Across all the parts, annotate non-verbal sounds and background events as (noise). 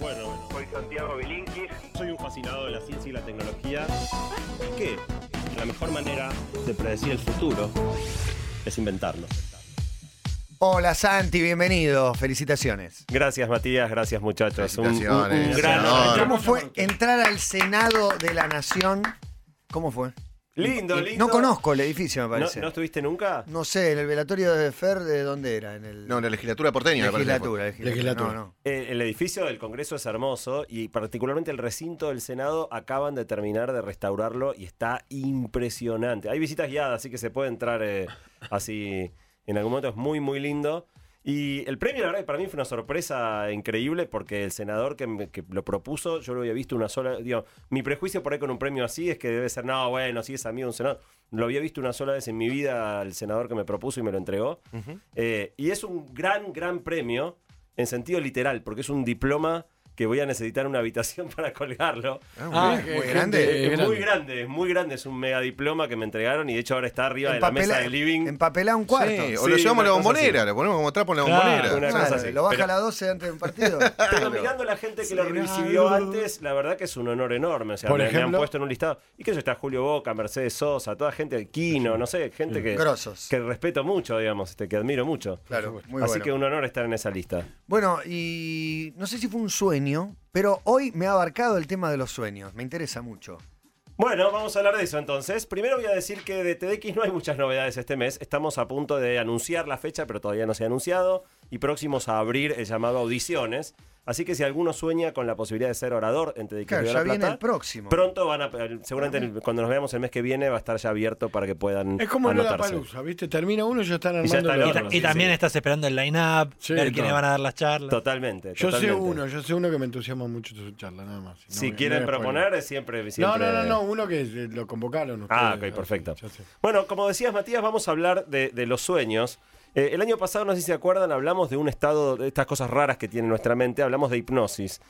Bueno, Soy Santiago Bilinkis. soy un fascinado de la ciencia y la tecnología. Que la mejor manera de predecir el futuro es inventarlo. Hola Santi, bienvenido. Felicitaciones. Gracias, Matías. Gracias, muchachos. Un, un- un Felicitaciones, gran senador. ¿Cómo fue entrar al Senado de la Nación? ¿Cómo fue? Lindo, Y- lindo. No conozco el edificio, me ¿No, parece. ¿No No, estuviste nunca? sé, en el velatorio de Fer, ¿de dónde era? En el... No, en la legislatura porteña, me parece. legislatura, legislatura. Legislatura. No, no. Eh, el edificio del Congreso es hermoso y particularmente el recinto del Senado acaban de terminar de restaurarlo y está impresionante. Hay visitas guiadas, así que se puede entrar eh, así en algún momento. Es muy, muy lindo. Y el premio, la verdad, para mí fue una sorpresa increíble porque el senador que, me- que lo propuso, yo lo había visto una sola. Digo, mi prejuicio por ahí con un premio así es que debe ser, no, bueno, si es amigo de un senador. Lo había visto una sola vez en mi vida al senador que me propuso y me lo entregó. Eh, y es un gran, gran premio en sentido literal, porque es un diploma que voy a necesitar una habitación (laughs) para colgarlo. Ah, muy gente- grande. es muy grande, es muy grande, es un mega diploma que me entregaron y de hecho ahora está arriba de la mesa del living. Empapelá un cuarto. Sí, o Sí, lo llevamos a la bombonera, así. lo ponemos como trapo en la Claro, bombonera. una Claro, cosa así. Lo baja Pero- a las 12 antes de un partido. (laughs) Pero mirando a la gente que lo recibió antes, la verdad que es un honor enorme. O sea, Por me, me han ejemplo- puesto en un listado. Y que eso está Julio Boca, Mercedes Sosa, toda gente de Quino, no sé, gente que, Grosos. que respeto mucho, digamos, este, que admiro mucho. Claro, muy Así bueno. que un honor estar en esa lista. Bueno, y no sé si fue un sueño, pero hoy me ha abarcado el tema de los sueños. Me interesa mucho. Bueno, vamos a hablar de eso entonces. Primero voy a decir que de TDX no hay muchas novedades este mes. Estamos a punto de anunciar la fecha, pero todavía no se ha anunciado. Y próximos a abrir el llamado Audiciones. Así que si alguno sueña con la posibilidad de ser orador en Claro, Río de ya la viene Plata, el próximo. Pronto van a, seguramente el- cuando nos veamos el mes que viene va a estar ya abierto para que puedan Es como la anotarse. palusa, ¿viste? Termina uno y ya están Y ya armando está el el Y, otro. ta- y sí, también sí. estás esperando el line-up, Sí, ver quiénes van a dar las charlas. Totalmente. Yo sé uno, yo sé uno que me entusiasma mucho su charla, nada más. No Si quieren no proponer, spoiler. siempre, No, siempre... no, no, no, uno que eh, lo convocaron. Ah, ustedes, ok, perfecto. Bueno, como decías, Matías, vamos a hablar de, de los sueños. Eh, el año pasado, no sé si se acuerdan, hablamos de un estado, de estas cosas raras que tiene nuestra mente, hablamos de hipnosis.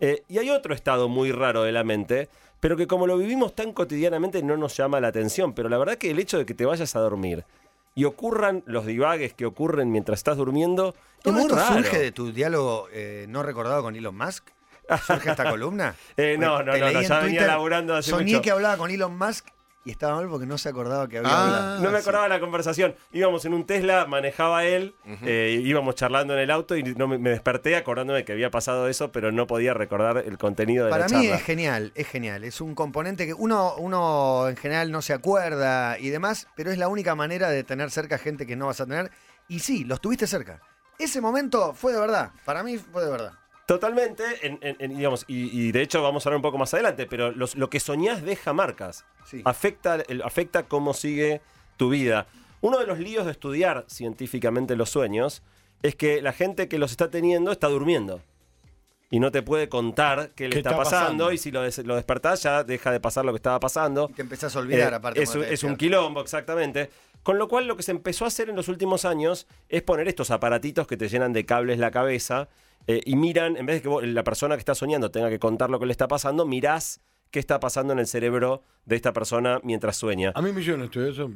Eh, y hay otro estado muy raro de la mente, pero que como lo vivimos tan cotidianamente no nos llama la atención. Pero la verdad que el hecho de que te vayas a dormir y ocurran los divagues que ocurren mientras estás durmiendo, es ¿Todo muy esto raro. surge de tu diálogo eh, no recordado con Elon Musk? ¿Surge esta (laughs) columna? Eh, no, no, no, ya venía laburando hace Soñé mucho. que hablaba con Elon Musk y estaba mal porque no se acordaba que había Ah, hablado. No me sí. acordaba la conversación. Íbamos en un Tesla, manejaba él, eh, íbamos charlando en el auto y no me, me desperté acordándome que había pasado eso, pero no podía recordar el contenido de Para la mí charla. es genial, es genial. Es un componente que uno, uno en general no se acuerda y demás, pero es la única manera de tener cerca gente que no vas a tener. Y sí, los tuviste cerca. Ese momento fue de verdad. Para mí fue de verdad. Totalmente, en- en- en- digamos, y, y de hecho vamos a hablar un poco más adelante, pero los- lo que soñás deja marcas. Sí. Afecta, el- afecta cómo sigue tu vida. Uno de los líos de estudiar científicamente los sueños es que la gente que los está teniendo está durmiendo. Y no te puede contar qué le ¿Qué está, está pasando, pasando? y si lo, des- lo despertás ya deja de pasar lo que estaba pasando. Y te empezás a olvidar, Eh, aparte. Es, es un quilombo, exactamente. Con lo cual, lo que se empezó a hacer en los últimos años es poner estos aparatitos que te llenan de cables la cabeza eh, y miran, en vez de que vos- la persona que está soñando tenga que contar lo que le está pasando, mirás qué está pasando en el cerebro de esta persona mientras sueña. A mí me hicieron estudiar eso,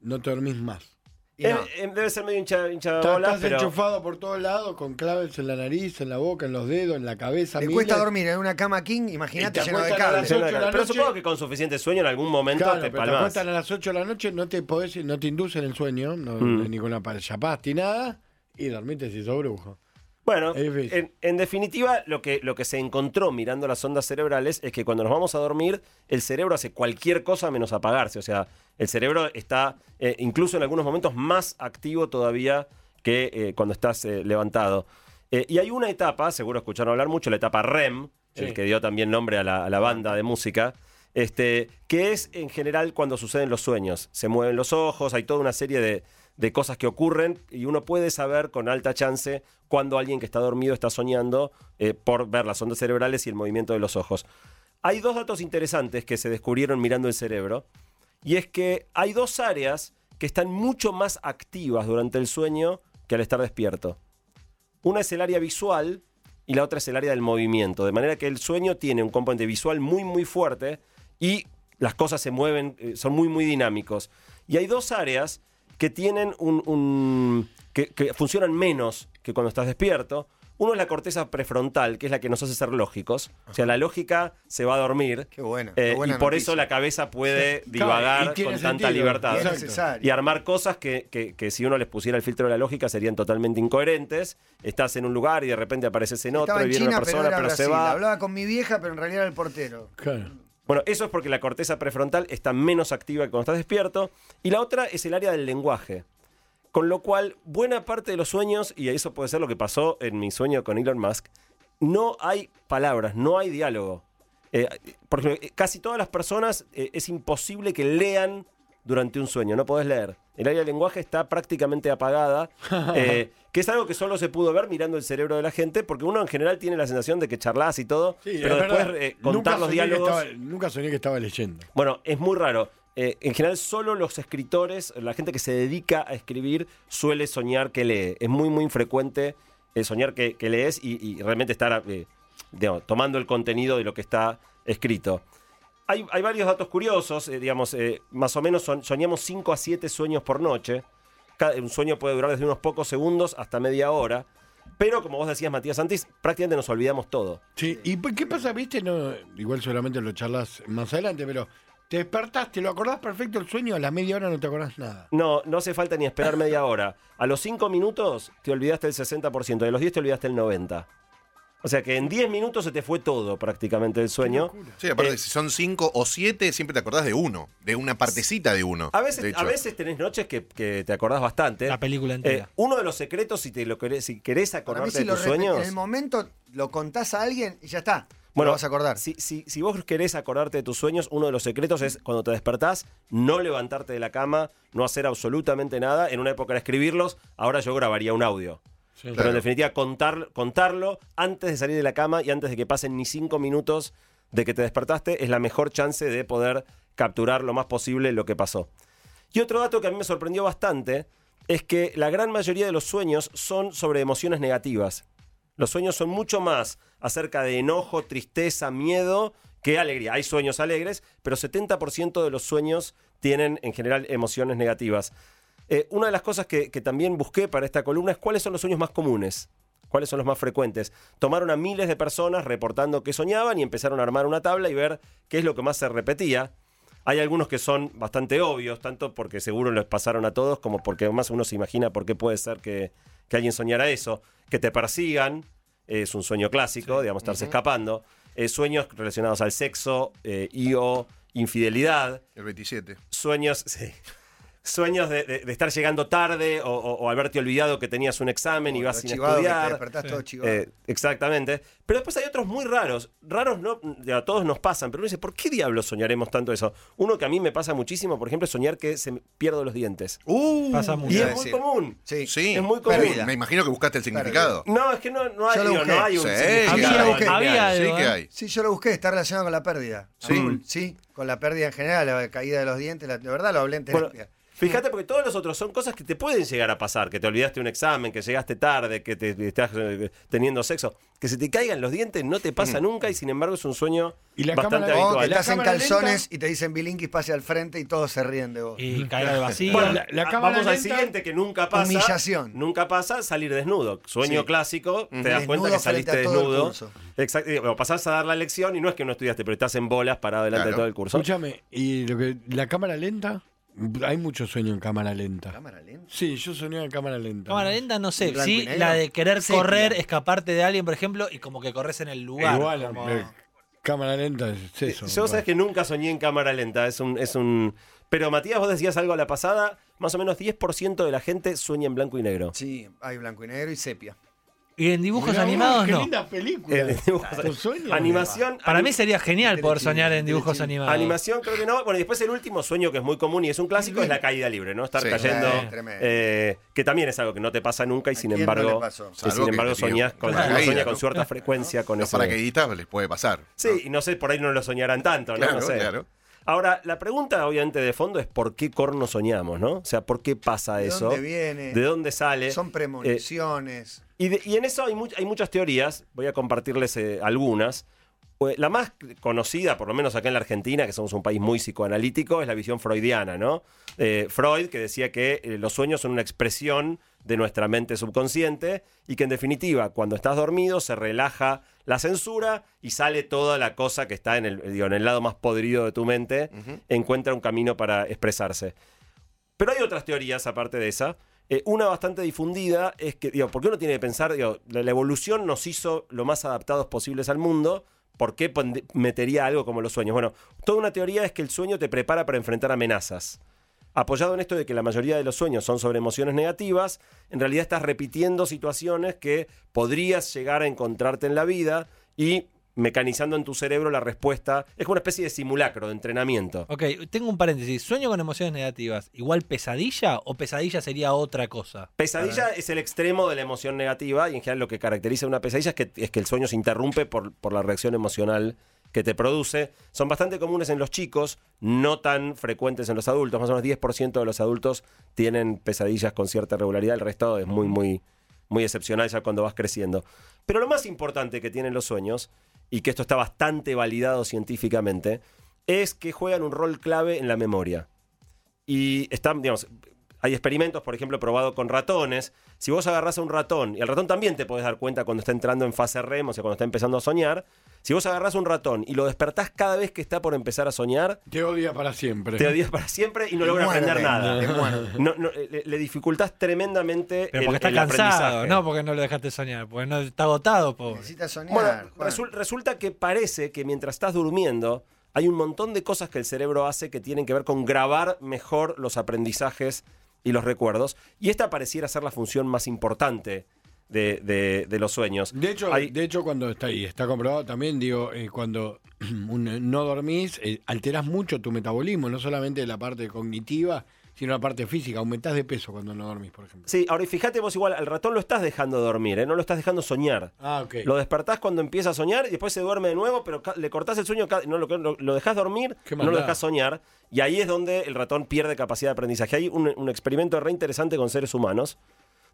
no te dormís más. Eh, no. eh, debe ser medio hincha, hincha Estás, bola, estás pero enchufado por todos lados con claves en la nariz, en la boca, en los dedos, en la cabeza. Te miles. cuesta dormir en una cama king, imagínate te lleno de cables. pero noche- supongo que con suficiente sueño en algún momento Claro, te pero te palmas. acuestan a las 8 de la noche, no te podés, no te inducen el sueño, no, Mm. ni con la chapás ni nada, y dormiste si sos brujo. Bueno, en, en definitiva, lo que, lo que se encontró mirando las ondas cerebrales es que cuando nos vamos a dormir, el cerebro hace cualquier cosa menos apagarse. O sea, el cerebro está eh, incluso en algunos momentos más activo todavía que eh, cuando estás eh, levantado. Y hay una etapa, seguro escucharon hablar mucho, la etapa REM, el que dio también nombre a la, a la banda de música, este, que es en general cuando suceden los sueños. Se mueven los ojos, hay toda una serie de, de cosas que ocurren y uno puede saber con alta chance cuando alguien que está dormido está soñando eh, por ver las ondas cerebrales y el movimiento de los ojos. Hay dos datos interesantes que se descubrieron mirando el cerebro y es que hay dos áreas que están mucho más activas durante el sueño que al estar despierto. Una es el área visual y la otra es el área del movimiento. De manera que el sueño tiene un componente visual muy, muy fuerte y las cosas se mueven, eh, son muy, muy dinámicos. Y hay dos áreas que tienen un. un- que, que funcionan menos que cuando estás despierto. Uno es la corteza prefrontal, que es la que nos hace ser lógicos. O sea, la lógica se va a dormir. Qué buena, eh, qué buena y por noticia. eso la cabeza puede (laughs) divagar con tanta libertad. Y armar cosas que, que- que si uno les pusiera el filtro de la lógica serían totalmente incoherentes. Estás en un lugar y de repente apareces en otro Estaba y en viene China, una pero persona, era pero, se Brasil. va. Hablaba con mi vieja, pero en realidad era el portero. Claro. Bueno, eso es porque la corteza prefrontal está menos activa que cuando estás despierto. Y la otra es el área del lenguaje. Con lo cual, buena parte de los sueños, y eso puede ser lo que pasó en mi sueño con Elon Musk, no hay palabras, no hay diálogo. Eh, por ejemplo, eh, casi todas las personas eh, es imposible que lean durante un sueño, no podés leer. El área del lenguaje está prácticamente apagada, (laughs) eh, que es algo que solo se pudo ver mirando el cerebro de la gente, porque uno en general tiene la sensación de que charlas y todo, Sí, pero es después verdad. eh, contar Nunca los diálogos... estaba- nunca soñé que estaba leyendo. Bueno, es muy raro. Eh, en general, solo los escritores, la gente que se dedica a escribir, suele soñar que lee. Es muy, muy infrecuente eh, soñar que, que lees y, y realmente estar eh, digamos, tomando el contenido de lo que está escrito. Hay, hay varios datos curiosos, eh, digamos, eh, más o menos son- soñamos 5 a 7 sueños por noche. Cada- un sueño puede durar desde unos pocos segundos hasta media hora. Pero, como vos decías, Matías Santis, prácticamente nos olvidamos todo. Sí, ¿y qué pasa, viste? No, igual seguramente lo charlas más adelante, pero te despertaste, lo acordás perfecto el sueño, a la media hora no te acordás nada. No, no hace falta ni esperar media hora. A los 5 minutos te olvidaste el 60%, de los 10 te olvidaste el 90%. O sea que en 10 minutos se te fue todo prácticamente el sueño. Sí, aparte, Eh, si son cinco o siete, siempre te acordás de uno, de una partecita de uno. A veces, a veces tenés noches que, que te acordás bastante. La película Eh, entera. uno de los secretos, si, te lo querés, si querés acordarte si de lo tus sueños. en el momento lo contás a alguien y ya está. Bueno, lo vas a acordar. Si, si, si vos querés acordarte de tus sueños, uno de los secretos es cuando te despertás, no levantarte de la cama, no hacer absolutamente nada. En una época era escribirlos, ahora yo grabaría un audio. Sí. Pero Claro. en definitiva, contar, contarlo antes de salir de la cama y antes de que pasen ni cinco minutos de que te despertaste es la mejor chance de poder capturar lo más posible lo que pasó. Y otro dato que a mí me sorprendió bastante es que la gran mayoría de los sueños son sobre emociones negativas. Los sueños son mucho más acerca de enojo, tristeza, miedo que alegría. Hay sueños alegres, pero 70% de los sueños tienen en general emociones negativas. Eh, una de las cosas que, que también busqué para esta columna es cuáles son los sueños más comunes, cuáles son los más frecuentes. Tomaron a miles de personas reportando que soñaban y empezaron a armar una tabla y ver qué es lo que más se repetía. Hay algunos que son bastante obvios, tanto porque seguro les pasaron a todos, como porque más uno se imagina por qué puede ser que, que alguien soñara eso. Que te persigan, es un sueño clásico, digamos, estarse escapando. Eh, sueños relacionados al sexo eh, y o infidelidad El 27. sueños, (laughs) sí. Sueños de, de- de estar llegando tarde o, o- o haberte olvidado que tenías un examen y vas sin chivado que te estudiar. todo chivado. Eh, exactamente. Pero después hay otros muy raros. Raros no, a todos nos pasan, pero uno dice, ¿por qué diablos soñaremos tanto eso? Uno que a mí me pasa muchísimo, por ejemplo, es soñar que se pierdo los dientes. Uh, Pasa mucho. Y es a muy común. sí. sí. es muy común. Pérdida. Me imagino que buscaste el significado. No, es que no, no hay, Yo lo digo, no hay un Sí, significado Había- había Sí algo, que ¿eh? hay. Sí, yo lo busqué, está relacionado con la pérdida. Sí. Sí, con la pérdida en general, la caída de los dientes, la, de verdad lo hablé en Bueno, terapia. Fíjate, porque todos los otros son cosas que te pueden llegar a pasar. Que te olvidaste un examen, que llegaste tarde, que te estás eh, teniendo sexo. Que se te caigan los dientes no te pasa nunca y sin embargo es un sueño Y la bastante cámara- o que habitual. la estás en cámara calzones lenta- y te dicen Bilinkis pase al frente y todos se ríen de vos. Y caer al vacío. Bueno, la- la a- cámara vamos al lenta- siguiente que nunca pasa. Humillación. Nunca pasa salir desnudo. Sueño Sí. clásico, te das Desnudo cuenta que frente saliste a todo el desnudo. curso. Exacto. y, bueno, pasás a dar la lección y no es que no estudiaste, pero estás en bolas parado delante Claro. de todo el curso. Escúchame, y lo que, la cámara lenta, hay mucho sueño en cámara lenta. Cámara lenta. Sí, yo soñé en cámara lenta. Cámara lenta, no sé. Sí, la de querer correr, escaparte de alguien, por ejemplo, y como que corres en el lugar. Igual, como- eh, cámara lenta es eso. Yo sabes que nunca soñé en cámara lenta. Es un, es un. Pero Matías, vos decías algo a la pasada. Más o menos 10% de la gente sueña en blanco y negro. Sí, hay blanco y negro y sepia. Y en dibujos Mirá animados qué no. linda película. Eh, dibujos- ¿Tu sueño? Animación. Para mí sería genial poder soñar en dibujos animados. Animación creo que no. Bueno, y después el último sueño que es muy común y es un clásico es la caída libre, ¿no? Estar Sí. cayendo. Eh, tremendo. eh, que también es algo que no te pasa nunca y ¿A sin quién no embargo. le pasó? que Salvo sin que embargo te pide soñás con, una uno caída, sueña con ¿no? cierta frecuencia con Los paracaidistas les puede pasar. Sí, y no sé, por ahí no lo soñarán tanto, ¿no? Claro, no sé. claro. Ahora, la pregunta obviamente de fondo es ¿por qué corno soñamos, no? O sea, ¿por qué pasa ¿De eso? dónde viene? ¿De dónde sale? Son premoniciones. Y, de- y en eso hay, mu- hay muchas teorías, voy a compartirles eh, algunas. Pues, La más conocida, por lo menos acá en la Argentina, que somos un país muy psicoanalítico, es la visión freudiana, ¿no? Eh, Freud, que decía que eh, los sueños son una expresión de nuestra mente subconsciente y que en definitiva, cuando estás dormido, se relaja la censura y sale toda la cosa que está en el, digo, en el lado más podrido de tu mente, encuentra un camino para expresarse. Pero hay otras teorías aparte de esa. Eh, una bastante difundida es que, digo, ¿por qué uno tiene que pensar, la, la evolución nos hizo lo más adaptados posibles al mundo? ¿Por qué metería algo como los sueños? Bueno, toda una teoría es que el sueño te prepara para enfrentar amenazas. Apoyado en esto de que la mayoría de los sueños son sobre emociones negativas, en realidad estás repitiendo situaciones que podrías llegar a encontrarte en la vida y mecanizando en tu cerebro la respuesta. Es como una especie de simulacro, de entrenamiento. Ok, tengo un paréntesis. ¿Sueño con emociones negativas igual pesadilla o pesadilla sería otra cosa? Pesadilla es el extremo de la emoción negativa y en general lo que caracteriza una pesadilla es que, es que el sueño se interrumpe por, por la reacción emocional que te produce. Son bastante comunes en los chicos, no tan frecuentes en los adultos. Más o menos 10% de los adultos tienen pesadillas con cierta regularidad, el resto es muy, muy, muy excepcional ya cuando vas creciendo. Pero lo más importante que tienen los sueños, y que esto está bastante validado científicamente, es que juegan un rol clave en la memoria. Y están, digamos, hay experimentos, por ejemplo, probado con ratones. Si vos agarrás a un ratón, y al ratón también te podés dar cuenta cuando está entrando en fase REM, o sea, cuando está empezando a soñar. Si vos agarrás a un ratón y lo despertás cada vez que está por empezar a soñar, Te odia para siempre. te odias para siempre y no logra aprender nada. No, no, le, le dificultás tremendamente Pero el, porque está el cansado, aprendizaje. no porque no lo dejaste soñar, porque no está agotado, pobre. Necesita soñar. Bueno, resulta que parece que mientras estás durmiendo hay un montón de cosas que el cerebro hace que tienen que ver con grabar mejor los aprendizajes y los recuerdos. Y esta pareciera ser la función más importante de, de- de los sueños. De hecho, Hay- de hecho, cuando está ahí, está comprobado también, digo, eh, cuando (clears throat) un- no dormís, eh, alterás mucho tu metabolismo, no solamente la parte cognitiva, sino la parte física. Aumentás de peso cuando no dormís, por ejemplo. Sí, ahora y fíjate vos igual, al ratón lo estás dejando dormir, ¿eh? no lo estás dejando soñar. Ah, ok. Lo despertás cuando empieza a soñar y después se duerme de nuevo, pero le cortás el sueño, no, lo, lo, lo dejás dormir, no lo dejás soñar, y ahí es donde el ratón pierde capacidad de aprendizaje. Hay un, un experimento re interesante con seres humanos,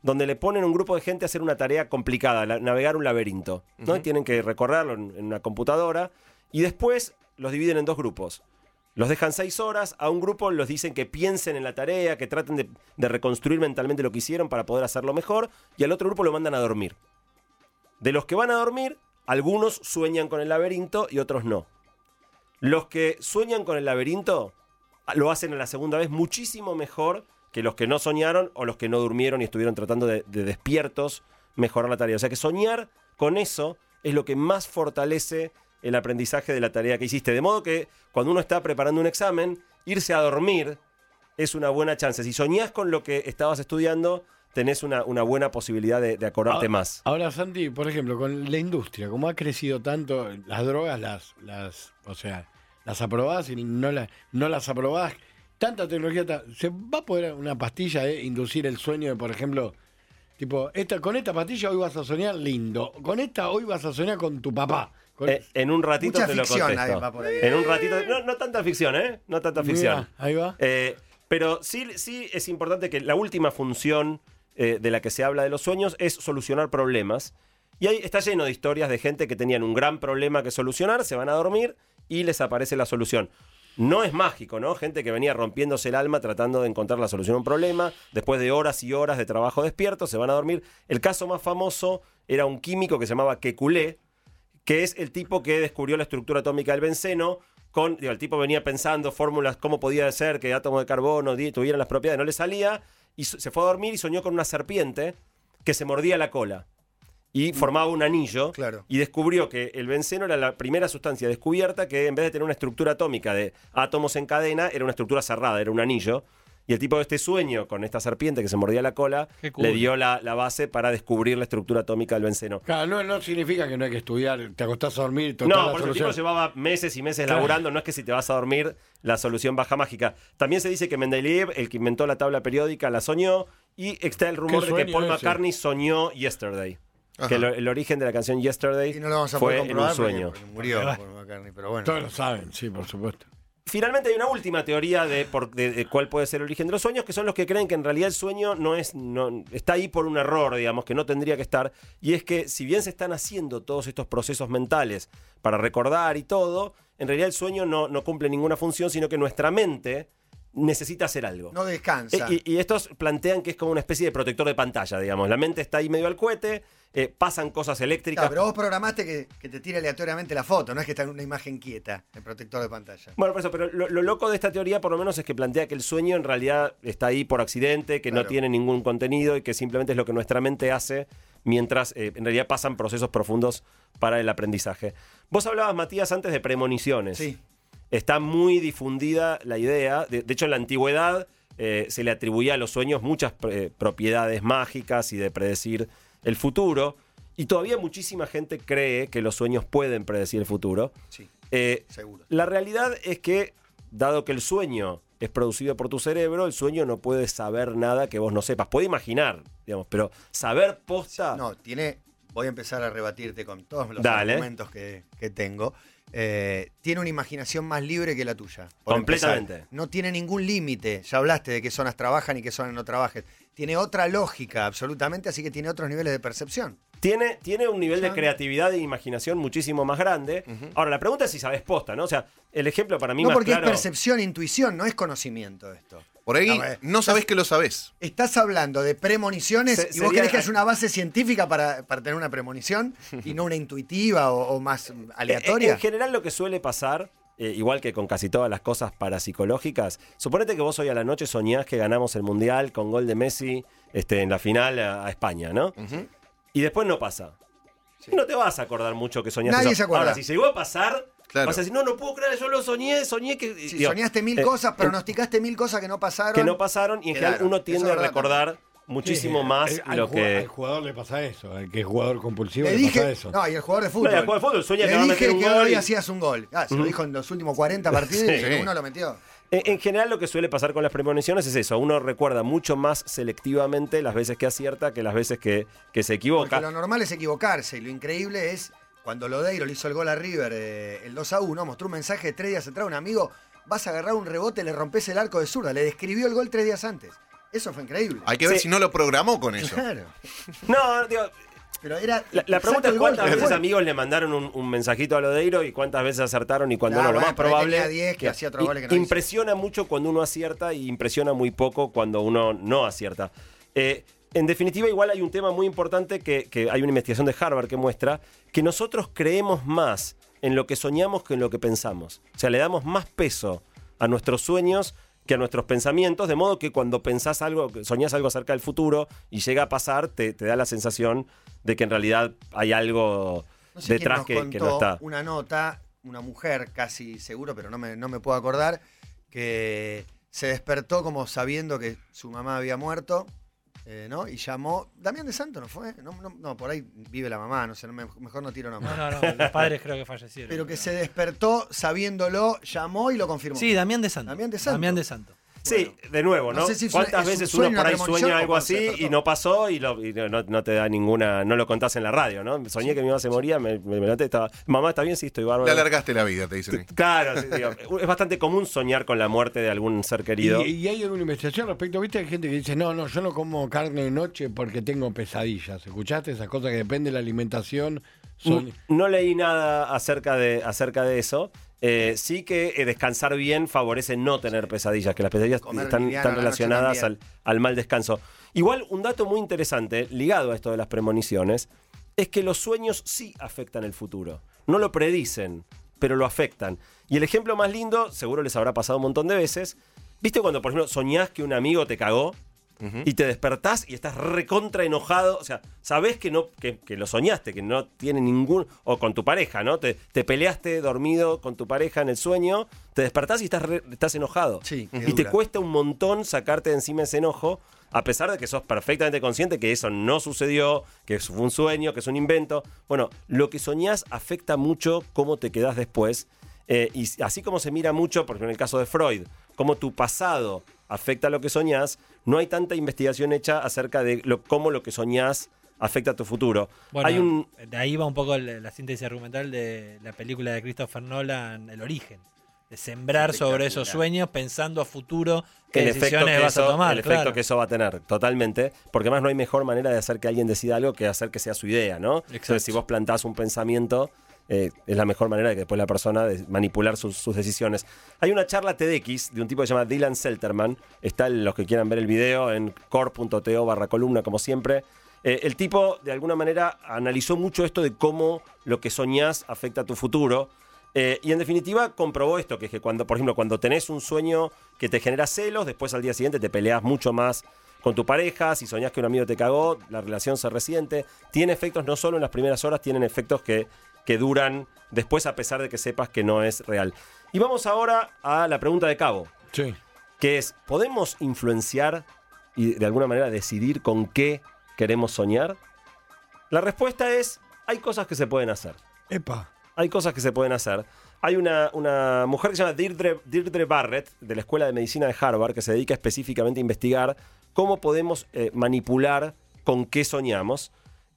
donde le ponen un grupo de gente a hacer una tarea complicada, la- navegar un laberinto, ¿no? Y tienen que recorrerlo en, en una computadora, y después los dividen en dos grupos. Los dejan seis horas, a un grupo los dicen que piensen en la tarea, que traten de, reconstruir mentalmente lo que hicieron para poder hacerlo mejor, y al otro grupo lo mandan a dormir. De los que van a dormir, algunos sueñan con el laberinto y otros no. Los que sueñan con el laberinto ah, lo hacen a la segunda vez muchísimo mejor que los que no soñaron o los que no durmieron y estuvieron tratando de, de despiertos mejorar la tarea. O sea que soñar con eso es lo que más fortalece el aprendizaje de la tarea que hiciste. De modo que cuando uno está preparando un examen, irse a dormir es una buena chance. Si soñás con lo que estabas estudiando, tenés una, una buena posibilidad de, de acordarte más. Ahora, Santi, por ejemplo, con la industria, como ha crecido tanto, las drogas, las, las, o sea, las aprobás y no, las no las aprobás, tanta tecnología, ¿se va a poder una pastilla eh, inducir el sueño de, por ejemplo, tipo, esta, con esta pastilla hoy vas a soñar lindo, con esta hoy vas a soñar con tu papá? Eh, en un ratito Mucha te lo ficción contesto. ahí va por ahí. En un ratito. No, no tanta ficción, ¿eh? No tanta ficción. Ahí va. Eh, pero sí, sí es importante que la última función eh, de la que se habla de los sueños es solucionar problemas. Y ahí está lleno de historias de gente que tenían un gran problema que solucionar, se van a dormir y les aparece la solución. No es mágico, ¿no? Gente que venía rompiéndose el alma tratando de encontrar la solución a un problema, después de horas y horas de trabajo despierto, se van a dormir. El caso más famoso era un químico que se llamaba Kekulé, que es el tipo que descubrió la estructura atómica del benceno. Con, digo, el tipo venía pensando fórmulas, cómo podía ser que átomos de carbono tuvieran las propiedades, no le salía, y se fue a dormir y soñó con una serpiente que se mordía la cola y formaba un anillo. Claro. Y descubrió que el benceno era la primera sustancia descubierta que en vez de tener una estructura atómica de átomos en cadena, era una estructura cerrada, era un anillo. Y el tipo de este sueño con esta serpiente que se mordía la cola le dio la, la base para descubrir la estructura atómica del benceno. Claro, no, no significa que no hay que estudiar, te acostás a dormir, total, No, por eso el tipo llevaba meses y meses Claro. laburando. No es que si te vas a dormir, la solución baja mágica. También se dice que Mendeleev, el que inventó la tabla periódica, la soñó. Y está el rumor de que Paul ese? McCartney soñó Yesterday. Ajá. Que el origen de la canción Yesterday Y no lo vamos a fue en un porque- sueño. porque murió Paul McCartney, pero bueno. Todos lo saben, sí, por supuesto. Finalmente hay una última teoría de, por- de- de cuál puede ser el origen de los sueños, que son los que creen que en realidad el sueño no es, no, está ahí por un error, digamos, que no tendría que estar. Y es que si bien se están haciendo todos estos procesos mentales para recordar y todo, en realidad el sueño no, no cumple ninguna función, sino que nuestra mente necesita hacer algo. No descansa. Eh, Y, y estos plantean que es como una especie de protector de pantalla, digamos. La mente está ahí medio al cohete, eh, pasan cosas eléctricas. Claro, pero vos programaste que, que te tire aleatoriamente la foto, no es que está en una imagen quieta, el protector de pantalla. Bueno, por eso, pero lo, lo loco de esta teoría, por lo menos, es que plantea que el sueño en realidad está ahí por accidente, que no tiene ningún contenido y que simplemente es lo que nuestra mente hace mientras eh, en realidad pasan procesos profundos para el aprendizaje. Vos hablabas, Matías, antes de premoniciones. Sí. Está muy difundida la idea. De, de hecho, en la antigüedad eh, se le atribuía a los sueños muchas eh, propiedades mágicas y de predecir el futuro. Y todavía muchísima gente cree que los sueños pueden predecir el futuro. Sí, Eh, seguro. la realidad es que, dado que el sueño es producido por tu cerebro, el sueño no puede saber nada que vos no sepas. Puede imaginar, digamos, pero saber posta. No, tiene. Voy a empezar a rebatirte con todos los Dale. argumentos que, que tengo. Eh, tiene una imaginación más libre que la tuya. Completamente. empezar. No tiene ningún límite. Ya hablaste de qué zonas trabajan y qué zonas no trabajan. Tiene otra lógica, absolutamente, así que tiene otros niveles de percepción. Tiene, tiene un nivel de creatividad e imaginación muchísimo más grande. Ahora, la pregunta es si sabes posta, ¿no? O sea, el ejemplo para mí No más porque claro... es percepción, intuición, no es conocimiento esto. Por ahí ver, no sabés que lo sabés. Estás hablando de premoniciones Se- y vos querés que haya una base científica para, para tener una premonición y no una intuitiva o, o más Eh, aleatoria. En general lo que suele pasar, eh, igual que con casi todas las cosas parapsicológicas, suponete que vos hoy a la noche soñás que ganamos el Mundial con gol de Messi este, en la final a, a España, ¿no? Y después no pasa. Y no te vas a acordar mucho que soñaste Nadie eso. se acuerda. Ahora, si llegó a pasar, Claro. vas a decir, no, no puedo creer, yo lo soñé, soñé que... Si digo, soñaste mil eh, cosas, eh, pronosticaste mil cosas que no pasaron. que no pasaron y en general uno tiende a recordar muchísimo Sí, más eh, al lo que... Al jugador le pasa eso, al que es jugador compulsivo Le le pasa dije. eso. No, y el jugador de No, fútbol. y el jugador de fútbol sueña que Le va a dije meter un que gol hoy y- hacías un gol. Ah, se lo dijo en los últimos 40 partidos y Sí. ninguno lo metió. En, en general lo que suele pasar con las premoniciones es eso, uno recuerda mucho más selectivamente las veces que acierta que las veces que, que se Porque equivoca. lo normal es equivocarse y lo increíble es cuando Lodeiro le hizo el gol a River eh, el 2 a 1, mostró un mensaje de tres días atrás a un amigo, vas a agarrar un rebote, le rompes el arco de zurda, le describió el gol tres días antes. Eso fue increíble. Hay que ver Sí. si no lo programó con eso. Claro. No, digo, Pero era. la, la pregunta es gol, cuántas veces amigos le mandaron un, un mensajito a Lodeiro y cuántas veces acertaron y cuando Ah, no, lo bueno, más probable. tenía 10 que hacía goles que no hizo. impresiona mucho cuando uno acierta y impresiona muy poco cuando uno no acierta. Eh, en definitiva, igual hay un tema muy importante que, que hay una investigación de Harvard que muestra que nosotros creemos más en lo que soñamos que en lo que pensamos. O sea, le damos más peso a nuestros sueños que a nuestros pensamientos, de modo que cuando pensás algo, soñás algo acerca del futuro y llega a pasar, te, te da la sensación de que en realidad hay algo No sé quién detrás nos que, que no está. Una nota, una mujer casi seguro, pero no me, no me puedo acordar, que se despertó como sabiendo que su mamá había muerto, eh, ¿no? Y llamó. Damián de Santo no fue. No, no, no, por ahí vive la mamá, no sé, mejor no tiro nombres. No, no, no. Los padres creo que fallecieron. Pero que se despertó sabiéndolo, llamó y lo confirmó. Sí, Damián de Santo. Damián de Santo. Damián de Santo. Sí, de nuevo, no ¿no? sé si es ¿Cuántas un veces sueño, uno por ahí sueña algo así y no pasó y, lo- y no, no te da ninguna, no lo contás en la radio, ¿no? Soñé que mi mamá se moría, me, me, me levanté, estaba, mamá, ¿está bien? Sí, estoy bárbaro. Le alargaste la vida, te dicen. Claro, sí, digo, (laughs) es bastante común soñar con la muerte de algún ser querido. Y, y hay alguna investigación respecto, viste, hay gente que dice, no, no, yo no como carne de noche porque tengo pesadillas. ¿Escuchaste esas cosas que depende de la alimentación? Son... N- No leí nada acerca de, acerca de eso. Eh, sí que eh, descansar bien favorece no tener pesadillas, que las pesadillas Comer están, liviano relacionadas al, al mal descanso. Igual, un dato muy interesante ligado a esto de las premoniciones es que los sueños sí afectan el futuro. No lo predicen, pero lo afectan. Y el ejemplo más lindo, seguro les habrá pasado un montón de veces, ¿viste cuando, por ejemplo, soñás que un amigo te cagó? Y te despertás y estás recontra enojado. O sea, sabés que no, que, que lo soñaste, que no tiene ningún. O con tu pareja, ¿no? Te, te peleaste dormido con tu pareja en el sueño, te despertás y estás, re- estás enojado. Sí, y te cuesta un montón sacarte de encima ese enojo, a pesar de que sos perfectamente consciente que eso no sucedió, que fue un sueño, que es un invento. Bueno, lo que soñás afecta mucho cómo te quedás después. Eh, y así como se mira mucho, por ejemplo, en el caso de Freud, cómo tu pasado afecta a lo que soñás, no hay tanta investigación hecha acerca de lo, cómo lo que soñás afecta a tu futuro. Bueno, hay un. de ahí va un poco la, la síntesis argumental de la película de Christopher Nolan, El Origen. de sembrar sobre esos sueños pensando a futuro qué el decisiones que vas eso, a tomar. el efecto que eso va a tener, totalmente. Porque además no hay mejor manera de hacer que alguien decida algo que hacer que sea su idea, ¿no? Entonces, si vos plantás un pensamiento, eh, es la mejor manera de que después la persona de manipular sus, decisiones. Hay una charla TEDx de un tipo que se llama Dylan Selterman. Está en los que quieran ver el video en core.to barra columna, como siempre. Eh, el tipo, de alguna manera, analizó mucho esto de cómo lo que soñás afecta a tu futuro. Eh, y en definitiva comprobó esto, que es que cuando, por ejemplo, cuando tenés un sueño que te genera celos, después al día siguiente te peleas mucho más con tu pareja, si soñás que un amigo te cagó, la relación se resiente. Tiene efectos no solo en las primeras horas, tienen efectos que, que duran después a pesar de que sepas que no es real. Y vamos ahora a la pregunta de Cabo, Sí. que es, ¿podemos influenciar y de alguna manera decidir con qué queremos soñar? La respuesta es, hay cosas que se pueden hacer Epa. hay cosas que se pueden hacer. Hay una, una mujer que se llama Deirdre, Deirdre Barrett, de la Escuela de Medicina de Harvard, que se dedica específicamente a investigar cómo podemos eh, manipular con qué soñamos.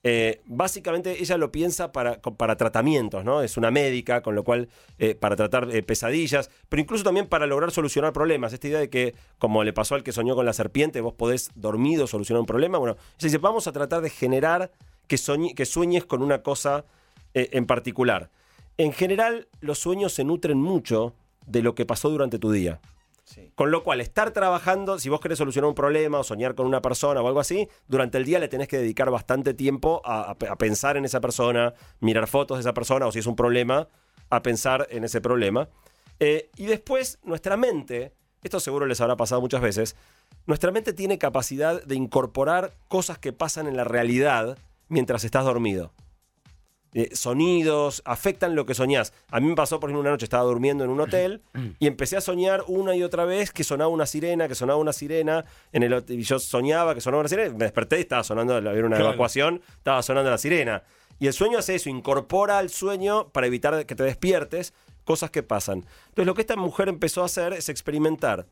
Eh, básicamente ella lo piensa para, para tratamientos, ¿no? Es una médica, con lo cual eh, para tratar pesadillas, pero incluso también para lograr solucionar problemas. Esta idea de que, como le pasó al que soñó con la serpiente, vos podés dormido solucionar un problema. Bueno, ella dice, vamos a tratar de generar que, soñe- que sueñes con una cosa en particular. En general, los sueños se nutren mucho de lo que pasó durante tu día. Con lo cual, estar trabajando, si vos querés solucionar un problema o soñar con una persona o algo así, durante el día le tenés que dedicar bastante tiempo a pensar en esa persona, mirar fotos de esa persona o si es un problema, a pensar en ese problema. Eh, y después, nuestra mente, esto seguro les habrá pasado muchas veces, nuestra mente tiene capacidad de incorporar cosas que pasan en la realidad mientras estás dormido. Eh, sonidos, afectan lo que soñás. A mí me pasó, por ejemplo, una noche estaba durmiendo en un hotel (clears throat) y empecé a soñar una y otra vez que sonaba una sirena, que sonaba una sirena. En el hot- y yo soñaba que sonaba una sirena. Me desperté y estaba sonando, había una Claro. evacuación, estaba sonando la sirena. Y el sueño hace eso, incorpora al sueño para evitar que te despiertes cosas que pasan. Entonces, lo que esta mujer empezó a hacer es experimentar.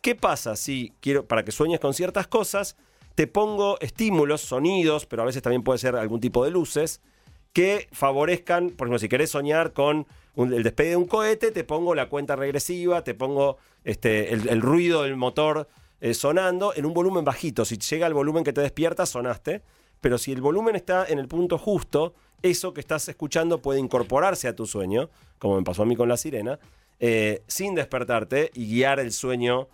¿Qué pasa si quiero, para que sueñes con ciertas cosas, te pongo estímulos, sonidos, pero a veces también puede ser algún tipo de luces, que favorezcan, por ejemplo, si querés soñar con el despegue de un cohete, te pongo la cuenta regresiva, te pongo este, el, el ruido del motor eh, sonando en un volumen bajito. Si llega al volumen que te despierta, sonaste. Pero si el volumen está en el punto justo, eso que estás escuchando puede incorporarse a tu sueño, como me pasó a mí con la sirena, eh, sin despertarte y guiar el sueño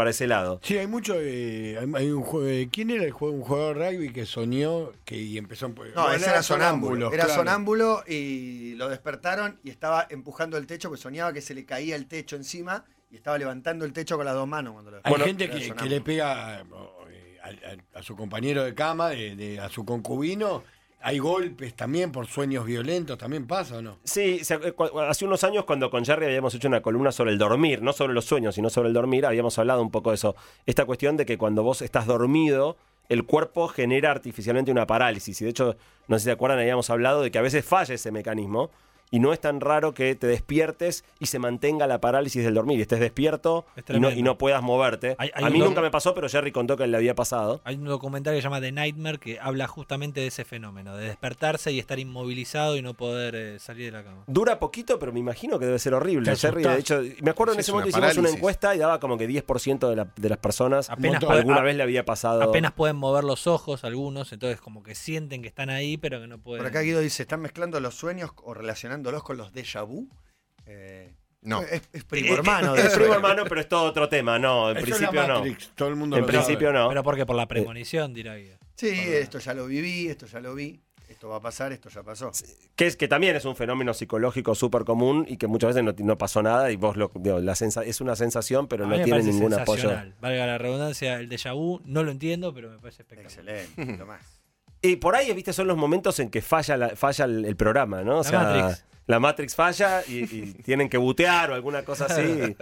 para ese lado. Sí, hay mucho. eh, hay, un juego. de- ¿Quién era el juego, un jugador de rugby que soñó que, y empezó en. No, Bueno, ese era sonámbulo. Era claro. sonámbulo y lo despertaron y estaba empujando el techo, pues soñaba que se le caía el techo encima y estaba levantando el techo con las dos manos cuando lo Hay Bueno, gente que, le pega eh, a, a- a su compañero de cama, de, de- a su concubino. Hay golpes también por sueños violentos, también pasa o no. Sí, eh, hace unos años cuando con Jerry habíamos hecho una columna sobre el dormir, no sobre los sueños, sino sobre el dormir, habíamos hablado un poco de eso. Esta cuestión de que cuando vos estás dormido, el cuerpo genera artificialmente una parálisis. Y de hecho, no sé si se acuerdan, habíamos hablado de que a veces falla ese mecanismo. Y no es tan raro que te despiertes y se mantenga la parálisis del dormir y estés despierto Es y no, tremendo. y no puedas moverte. Hay- hay a mí nunca me pasó, pero Jerry contó que le había pasado. Hay un documental que se llama The Nightmare que habla justamente de ese fenómeno, de despertarse y estar inmovilizado y no poder eh, salir de la cama. Dura poquito, pero me imagino que debe ser horrible. Jerry, de hecho, me acuerdo en ese momento hicimos una encuesta y daba como que 10% de, la- de las personas Apenas, montón. puede- alguna a- vez le había pasado. apenas pueden mover los ojos algunos, entonces como que sienten que están ahí, pero que no pueden. Por acá Guido dice, ¿están mezclando los sueños o relacionándolos con los déjà vu? Eh, No. Es, es primo hermano de Es primo hermano, pero es todo otro tema. No, en Eso principio no. Matrix, todo el mundo En lo principio sabe. no. Pero porque por la premonición, dirá Guido. Sí, esto ya lo viví, esto ya lo vi, esto va a pasar, esto ya pasó. Que, es, que también es un fenómeno psicológico súper común y que muchas veces no, no pasó nada y vos lo. digo, la sensa- es una sensación, pero A no tiene ningún apoyo. Valga la redundancia, el déjà vu, no lo entiendo, pero me parece espectacular. Excelente, lo más. Y por ahí, viste, son los momentos en que falla, la- falla el, el programa, ¿no? O La sea, Matrix. la Matrix falla y, y tienen que butear o alguna cosa así. y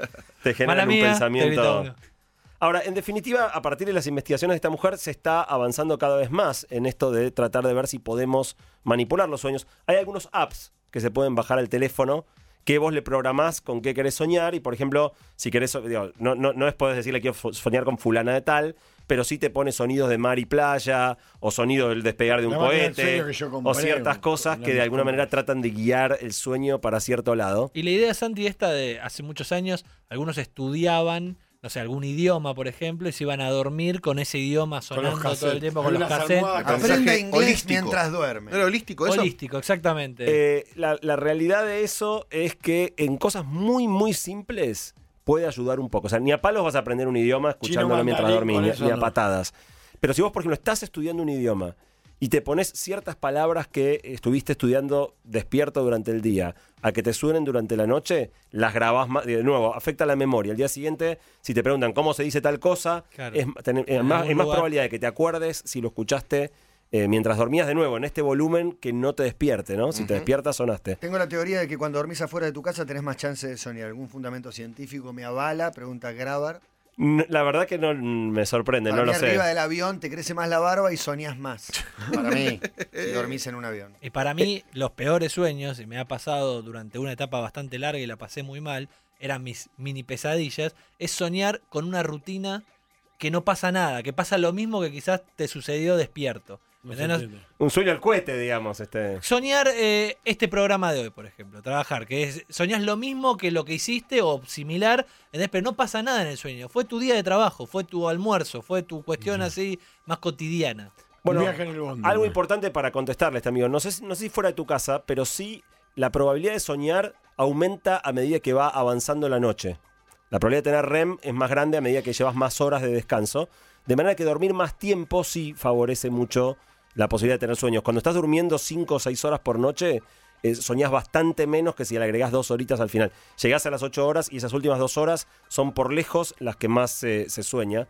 te Mala generan un mía, pensamiento. Ahora, en definitiva, a partir de las investigaciones de esta mujer, se está avanzando cada vez más en esto de tratar de ver si podemos manipular los sueños. Hay algunos apps que se pueden bajar al teléfono que vos le programás con qué querés soñar y, por ejemplo, si querés, digo, no, no, no es podés decirle quiero soñar con fulana de tal, pero sí te pone sonidos de mar y playa, o sonido del despegar de un cohete, o ciertas cosas que de alguna manera tratan de guiar el sueño para cierto lado. Y la idea, Santi, esta de hace muchos años, algunos estudiaban, no sé, algún idioma, por ejemplo, y se iban a dormir con ese idioma sonando todo el tiempo con los cassettes. inglés holístico. mientras duerme. ¿No era holístico eso? Holístico, exactamente. Eh, la, la realidad de eso es que en cosas muy, muy simples puede ayudar un poco. O sea, ni a palos vas a aprender un idioma escuchándolo mientras dormís, ni, a no. patadas. Pero si vos, por ejemplo, estás estudiando un idioma y te pones ciertas palabras que estuviste estudiando despierto durante el día a que te suenen durante la noche, las grabás más. De nuevo, afecta la memoria. El día siguiente, si te preguntan cómo se dice tal cosa, Claro. es, ten- es En más, es más probabilidad de que te acuerdes si lo escuchaste eh, mientras dormías de nuevo en este volumen que no te despierte, ¿no? Si te despiertas, sonaste. Tengo la teoría de que cuando dormís afuera de tu casa tenés más chance de soñar. ¿Algún fundamento científico me avala? Pregunta Grabar. La verdad que no me sorprende, Para no mí lo sé. arriba del avión te crece más la barba y soñás más. (laughs) Para mí, si dormís en un avión. Y para mí, los peores sueños, y me ha pasado durante una etapa bastante larga y la pasé muy mal, eran mis mini pesadillas, es soñar con una rutina que no pasa nada, que pasa lo mismo que quizás te sucedió despierto. Un sueño al cohete, digamos. Este. Soñar eh, este programa de hoy, por ejemplo, trabajar, que es, soñás lo mismo que lo que hiciste o similar, ¿entendés? pero no pasa nada en el sueño. Fue tu día de trabajo, fue tu almuerzo, fue tu cuestión así más cotidiana. Bueno, Un viaje en el bondi, algo importante para contestarle a este amigo. No sé, si- no sé si fuera de tu casa, pero sí la probabilidad de soñar aumenta a medida que va avanzando la noche. La probabilidad de tener REM es más grande a medida que llevas más horas de descanso. De manera que dormir más tiempo sí favorece mucho la posibilidad de tener sueños. Cuando estás durmiendo 5 o 6 horas por noche, eh, soñás bastante menos que si le agregás dos horitas al final. Llegás a las 8 horas y esas últimas dos horas son por lejos las que más eh, se sueña.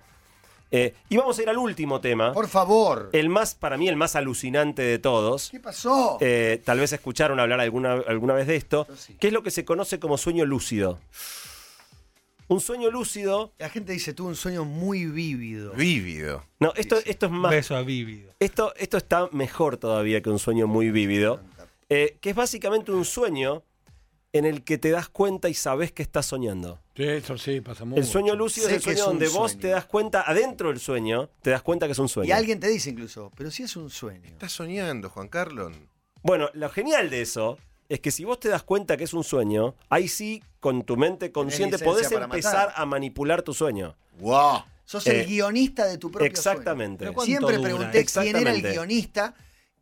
Eh, y vamos a ir al último tema. Por favor. El más, para mí, el más alucinante de todos. ¿Qué pasó? Eh, tal vez escucharon hablar alguna, alguna vez de esto, sí. que es lo que se conoce como sueño lúcido. Un sueño lúcido. La gente dice, tuve un sueño muy vívido. Vívido. No, esto, esto es Un más. beso a vívido. Esto, esto está mejor todavía que un sueño muy vívido. eh, que es básicamente un sueño en el que te das cuenta y sabes que estás soñando. Sí, eso sí, pasa mucho. El sueño lúcido Sé es el sueño es donde vos te das cuenta, adentro del sueño, te das cuenta que es un sueño. Y alguien te dice incluso, pero si es un sueño. Estás soñando, Juan Carlos. Bueno, lo genial de eso es que si vos te das cuenta que es un sueño, ahí sí, con tu mente consciente, podés empezar matar. a manipular tu sueño. ¡Wow! Sos Eh, el guionista de tu propio exactamente. sueño. ¿Pero cuánto Siempre dura? pregunté quién era el guionista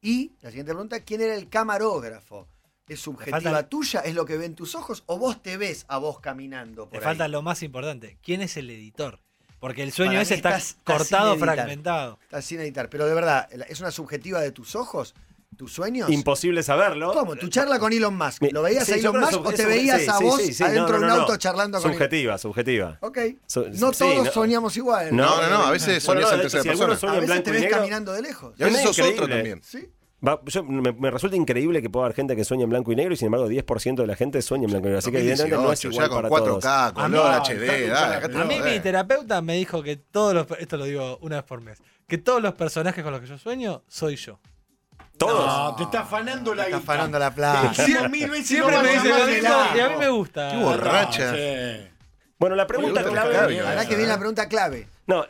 y la siguiente pregunta, ¿quién era el camarógrafo? ¿Es subjetiva falta- tuya? ¿Es lo que ven tus ojos? ¿O vos te ves a vos caminando por Te ahí? falta lo más importante. ¿Quién es el editor? Porque el sueño Para ese está estás cortado, fragmentado. Está sin editar. Pero de verdad, ¿es una subjetiva de tus ojos? ¿Tus sueños? Imposible saberlo. ¿Cómo? ¿Tu charla con Elon Musk? ¿Lo veías Sí, a Elon Musk o te veías sí, a vos sí, sí, adentro no, de un no, no. auto charlando con Elon Subjetiva, subjetiva. Ok. Su- No sí, todos no. soñamos igual. No, no, no, a veces Bueno, soñás no, en tercera persona. A veces te ves negro. caminando de lejos. Y a veces Es sos otro también. ¿Sí? Va- yo- me, me resulta increíble que pueda haber gente que sueña en blanco y negro y sin embargo 10% de la gente sueña en blanco y negro. Así que evidentemente no es 2018, igual ya con para 4K, todos. con A mí- LOL Ah, HD, dale, escuchando. acá te A mí mi terapeuta me dijo que todos los... Esto lo digo una vez por mes. Que todos los personajes con los que yo sueño, soy yo. Todos. No, te está afanando la Te está guita. afanando la plata. mil veces Siempre no me dice lo mismo y a mí me gusta. Qué borracha. Sí. Bueno, la pregunta clave. La verdad que viene la pregunta clave. No,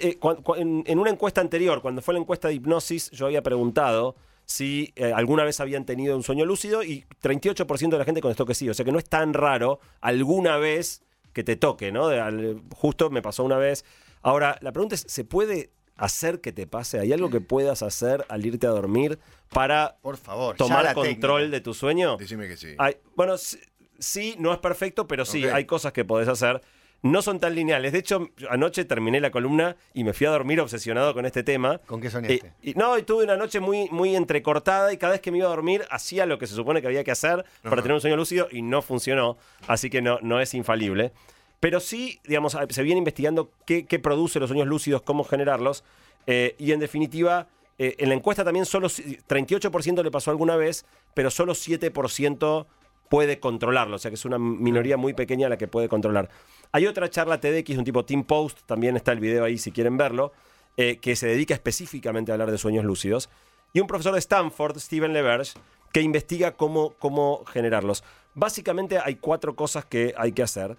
eh, en, en una encuesta anterior, cuando fue la encuesta de hipnosis, yo había preguntado si eh, alguna vez habían tenido un sueño lúcido y 38% de la gente contestó que sí. O sea que no es tan raro alguna vez que te toque, ¿no? De- al- justo me pasó una vez. Ahora, la pregunta es, ¿se puede hacer que te pase? ¿Hay algo que puedas hacer al irte a dormir para Por favor. ya tomar la control técnica. de tu sueño? Decime que sí. Hay- bueno, sí, sí, no es perfecto, pero sí, Ok. hay cosas que podés hacer. No son tan lineales. De hecho, anoche terminé la columna y me fui a dormir obsesionado con este tema. ¿Con qué Eh, soñaste? y, no, y tuve una noche muy, muy entrecortada y cada vez que me iba a dormir hacía lo que se supone que había que hacer para tener un sueño lúcido y no funcionó. Así que no, no es infalible. Pero sí, digamos, se viene investigando qué, produce los sueños lúcidos, cómo generarlos. eh, y en definitiva, eh, en la encuesta también solo si- 38% le pasó alguna vez, pero solo 7% puede controlarlo. O sea que es una minoría muy pequeña la que puede controlar. Hay otra charla TEDx de un tipo Team Post, también está el video ahí si quieren verlo, eh, que se dedica específicamente a hablar de sueños lúcidos. Y un profesor de Stanford, Steven LeVerge, que investiga cómo, cómo generarlos. Básicamente hay cuatro cosas que hay que hacer.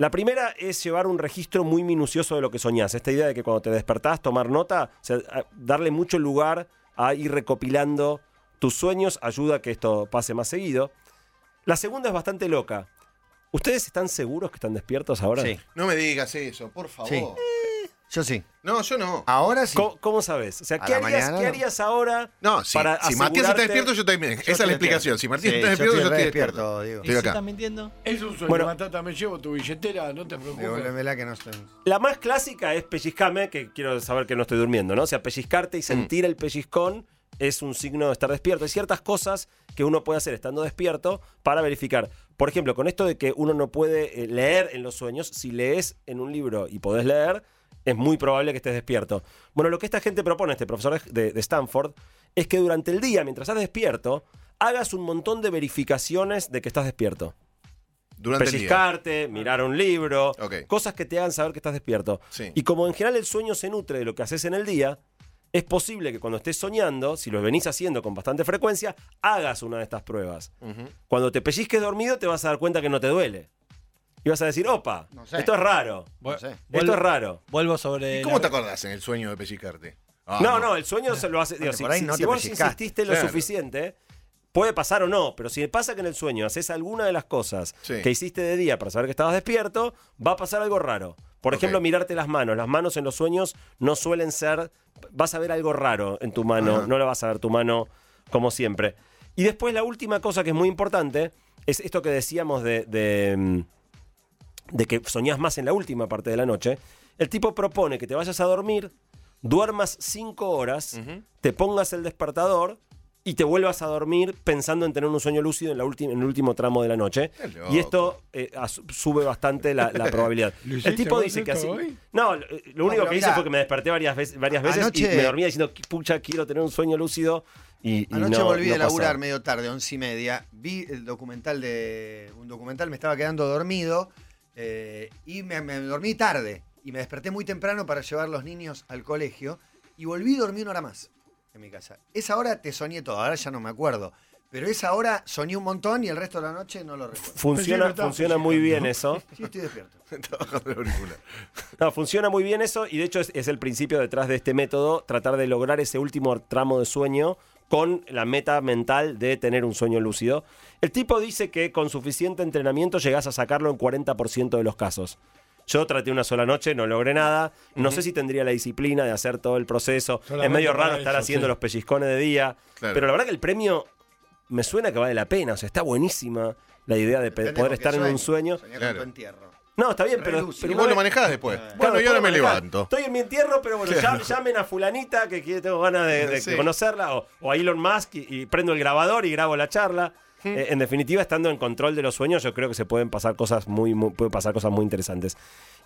La primera es llevar un registro muy minucioso de lo que soñás. Esta idea de que cuando te despertás, tomar nota, o sea, darle mucho lugar a ir recopilando tus sueños ayuda a que esto pase más seguido. La segunda es bastante loca. ¿Ustedes están seguros que están despiertos ahora? Sí. No me digas eso, por favor. Sí. Yo sí. No, yo no. Ahora sí. ¿Cómo, cómo sabes? O sea, ¿qué harías, mañana qué no. harías ahora No, si, para si Matías está despierto, yo también. Esa es la explicación. Si Matías Sí, está despierto, yo estoy despierto, despierto. Diego. ¿Y Estoy si acá. están mintiendo? Es un sueño, Bueno. Matata, me llevo tu billetera, no te preocupes. Devuélvemela que no estoy. La más clásica es pellizcame, que quiero saber que no estoy durmiendo, ¿no? O sea, pellizcarte y sentir el pellizcón es un signo de estar despierto. Hay ciertas cosas que uno puede hacer estando despierto para verificar. Por ejemplo, con esto de que uno no puede eh, leer en los sueños, si lees en un libro y podés leer, es muy probable que estés despierto. Bueno, lo que esta gente propone, este profesor de, de Stanford, es que durante el día, mientras estás despierto, hagas un montón de verificaciones de que estás despierto. Durante el día. Pellizcarte, mirar un libro, cosas que te hagan saber que estás despierto. Sí. Y como en general el sueño se nutre de lo que haces en el día, es posible que cuando estés soñando, si lo venís haciendo con bastante frecuencia, hagas una de estas pruebas. Cuando te pellizques dormido, te vas a dar cuenta que no te duele. Y vas a decir, opa, No sé. esto es raro. No sé. Esto es raro. Vuelvo sobre. ¿Y cómo la- te acordás en el sueño de pellizcarte? Ah, no, no, el sueño se lo hace. digo, Porque si vos insististe lo Claro. suficiente, puede pasar o no, pero si pasa que en el sueño haces alguna de las cosas Sí. que hiciste de día para saber que estabas despierto, va a pasar algo raro. Por ejemplo, mirarte las manos. Las manos en los sueños no suelen ser. Vas a ver algo raro en tu mano, Ajá. no la vas a ver tu mano como siempre. Y después, la última cosa que es muy importante es esto que decíamos de. de mm, de que soñás más en la última parte de la noche, el tipo propone que te vayas a dormir, duermas cinco horas, te pongas el despertador y te vuelvas a dormir pensando en tener un sueño lúcido en, la última- en el último tramo de la noche. Y esto eh, sube bastante la, la (laughs) probabilidad. ¿Lo el tipo dice que esto así... hoy? No, lo eh, lo único que hice fue que me desperté varias veces, varias veces y me dormía diciendo, pucha, quiero tener un sueño lúcido. Y, y Anoche no- volví no a laburar pasó. medio tarde, once y media. Vi el documental de. Un documental, me estaba quedando dormido. Eh, y me, me dormí tarde. Y me desperté muy temprano para llevar los niños al colegio. Y volví y dormí una hora más en mi casa. Esa hora te soñé todo, ahora ya no me acuerdo. Pero esa hora soñé un montón y el resto de la noche no lo recuerdo. Funciona, funciona muy bien eso. (laughs) Sí, estoy despierto. (laughs) Estaba bajando el auricular. (laughs) No, funciona muy bien eso y de hecho es, es el principio detrás de este método, tratar de lograr ese último tramo de sueño con la meta mental de tener un sueño lúcido. El tipo dice que con suficiente entrenamiento llegás a sacarlo en 40% de los casos. Yo traté una sola noche, no logré nada. No sé si tendría la disciplina de hacer todo el proceso. Solamente es medio raro estar eso, haciendo sí. los pellizcones de día. Claro. Pero la verdad que el premio me suena que vale la pena. O sea, está buenísima la idea de poder estar en un sueño. Claro. No, está bien, pero, pero Y vos lo manejás después. Bueno, Bueno, yo ahora me manejar. levanto. Estoy en mi entierro, pero bueno, llam- llamen a fulanita que, tengo ganas de, de Sí. conocerla, o, o a Elon Musk y, y prendo el grabador y grabo la charla. Eh, en definitiva, estando en control de los sueños, yo creo que se pueden pasar cosas muy, muy- pueden pasar cosas muy interesantes.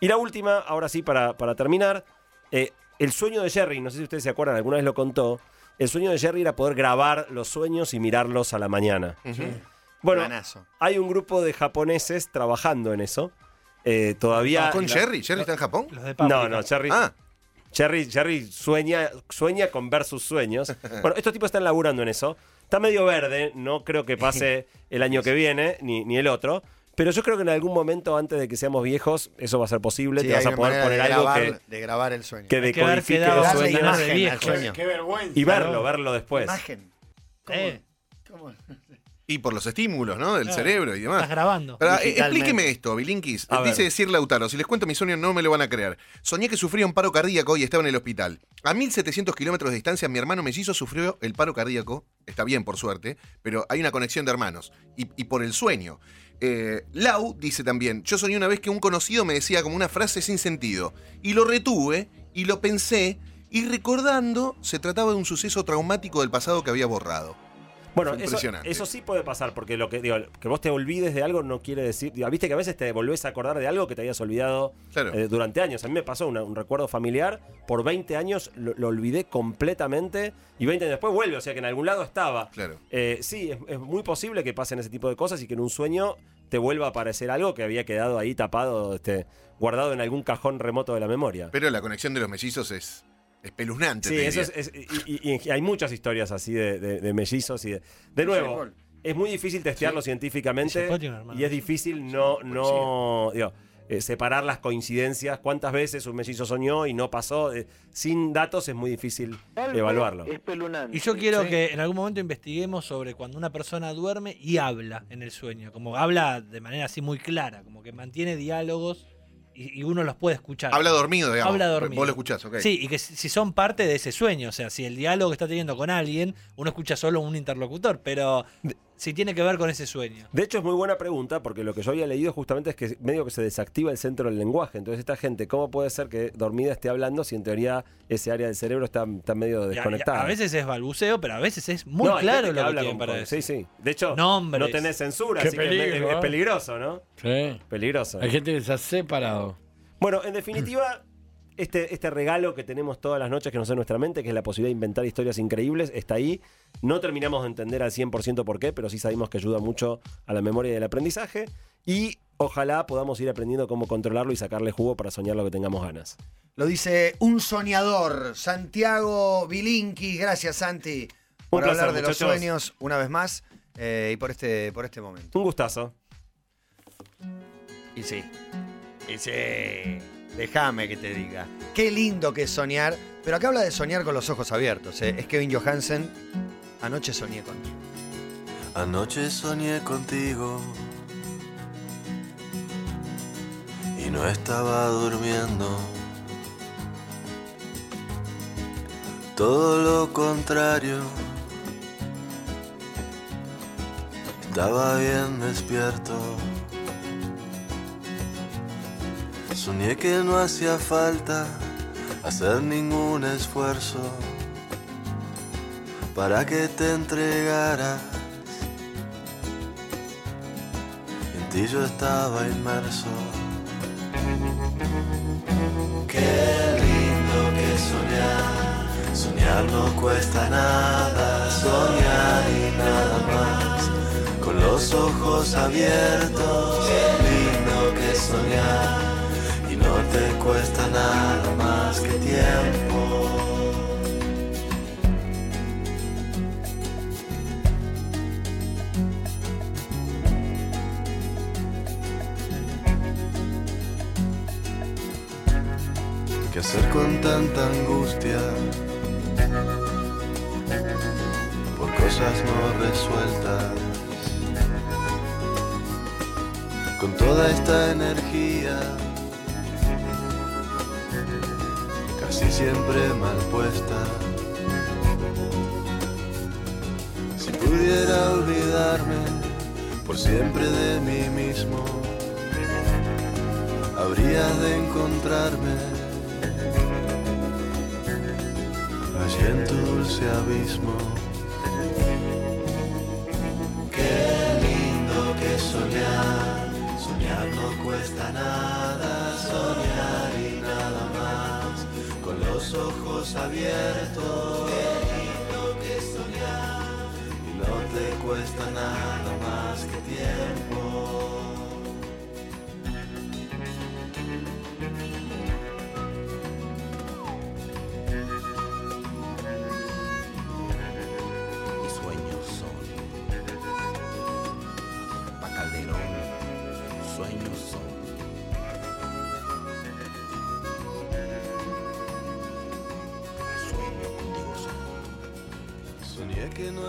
Y la última, ahora sí, para, para terminar, eh, el sueño de Jerry, no sé si ustedes se acuerdan, alguna vez lo contó. El sueño de Jerry era poder grabar los sueños y mirarlos a la mañana. Bueno, Planazo. hay un grupo de japoneses trabajando en eso. Eh, todavía. ¿Con Jerry? ¿Jerry está en Japón? Los de no, no, Jerry, Ah, Jerry, Jerry sueña, sueña con ver sus sueños. (laughs) Bueno, estos tipos están laburando en eso. Está medio verde, no creo que pase (laughs) el año que viene, ni, ni el otro. Pero yo creo que en algún momento, antes de que seamos viejos, eso va a ser posible. Sí, Te vas a poder poner de algo grabar, que, de grabar el sueño. que decodifique los sueños. de imagen al viejo. sueño. Qué vergüenza. Y verlo, verlo después. Imagen. ¿Cómo? Eh, ¿Cómo? Y por los estímulos, ¿no? Del Claro. cerebro y demás. estás grabando. Ahora, eh, explíqueme esto, Bilinkis. A Dice ver. decir Lautaro, si les cuento mi sueño no me lo van a creer. Soñé que sufría un paro cardíaco y estaba en el hospital. A 1700 kilómetros de distancia, mi hermano mellizo sufrió el paro cardíaco. Está bien, por suerte, pero hay una conexión de hermanos. Y, y por el sueño. Eh, Lau dice también, yo soñé una vez que un conocido me decía como una frase sin sentido. Y lo retuve y lo pensé. Y recordando, se trataba de un suceso traumático del pasado que había borrado. Bueno, eso, eso sí puede pasar, porque lo que digo, que vos te olvides de algo no quiere decir. digo, Viste que a veces te volvés a acordar de algo que te habías olvidado Claro. eh, durante años. A mí me pasó una- un recuerdo familiar, por 20 años lo, lo olvidé completamente y 20 años después vuelve, o sea que en algún lado estaba. Claro. Eh, sí, es, es muy posible que pasen ese tipo de cosas y que en un sueño te vuelva a aparecer algo que había quedado ahí tapado, este, guardado en algún cajón remoto de la memoria. Pero la conexión de los mellizos es espeluznante. Sí, te eso diría. es, es- y, y- y hay muchas historias así de, de- de mellizos y de, de nuevo. Es muy difícil testearlo científicamente un hermano. y es difícil no, no, digo, eh, separar las coincidencias, cuántas veces un mellizo soñó y no pasó. Eh, sin datos es muy difícil evaluarlo. Y yo quiero que en algún momento investiguemos sobre cuando una persona duerme y habla en el sueño, como habla de manera así muy clara, como que mantiene diálogos y, y uno los puede escuchar. Habla dormido, digamos. Habla dormido. Vos lo escuchás, ok. Sí, y que si si son parte de ese sueño, o sea, si el diálogo que está teniendo con alguien, uno escucha solo un interlocutor, pero si tiene que ver con ese sueño. De hecho, es muy buena pregunta porque lo que yo había leído justamente es que medio que se desactiva el centro del lenguaje. Entonces, esta gente, ¿cómo puede ser que dormida esté hablando si en teoría ese área del cerebro está, está medio Y a- y a- desconectada? A veces es balbuceo, pero a veces es muy No, claro lo que habla tienen para con- decir. Sí, sí. De hecho, Nombres. no tenés censura, Qué así que es- peligro, es, ¿eh? peligroso, ¿no? Sí. Peligroso. Hay gente que se ha separado. Bueno, en definitiva, este, este regalo que tenemos todas las noches que nos da nuestra mente, que es la posibilidad de inventar historias increíbles, está ahí. No terminamos de entender al 100% por qué, pero sí sabemos que ayuda mucho a la memoria y al aprendizaje. Y ojalá podamos ir aprendiendo cómo controlarlo y sacarle jugo para soñar lo que tengamos ganas. Lo dice un soñador, Santiago Bilinki. Gracias, Santi, por placer, hablar de los sueños una vez más eh, y por este, por este momento. Un gustazo. Y sí, y sí, déjame que te diga. Qué lindo que es soñar, pero acá habla de soñar con los ojos abiertos. ¿eh? Es Kevin Johansen. Anoche soñé contigo. Anoche soñé contigo y no estaba durmiendo. Todo lo contrario, estaba bien despierto. Soñé que no hacía falta hacer ningún esfuerzo para que te entregaras. En ti yo estaba inmerso. Qué lindo que soñar, soñar no cuesta nada, soñar y nada más, con los ojos abiertos. Qué lindo que soñar, te cuesta nada más que tiempo. ¿Qué hacer con tanta angustia? Por cosas no resueltas. Con toda esta energía, casi siempre mal puesta. Si pudiera olvidarme por siempre de mí mismo, habría de encontrarme allí en tu dulce abismo. Qué lindo que soñar, soñar no cuesta nada, soñar con los ojos abiertos. Qué lindo que soñar, y no te cuesta nada más que tiempo.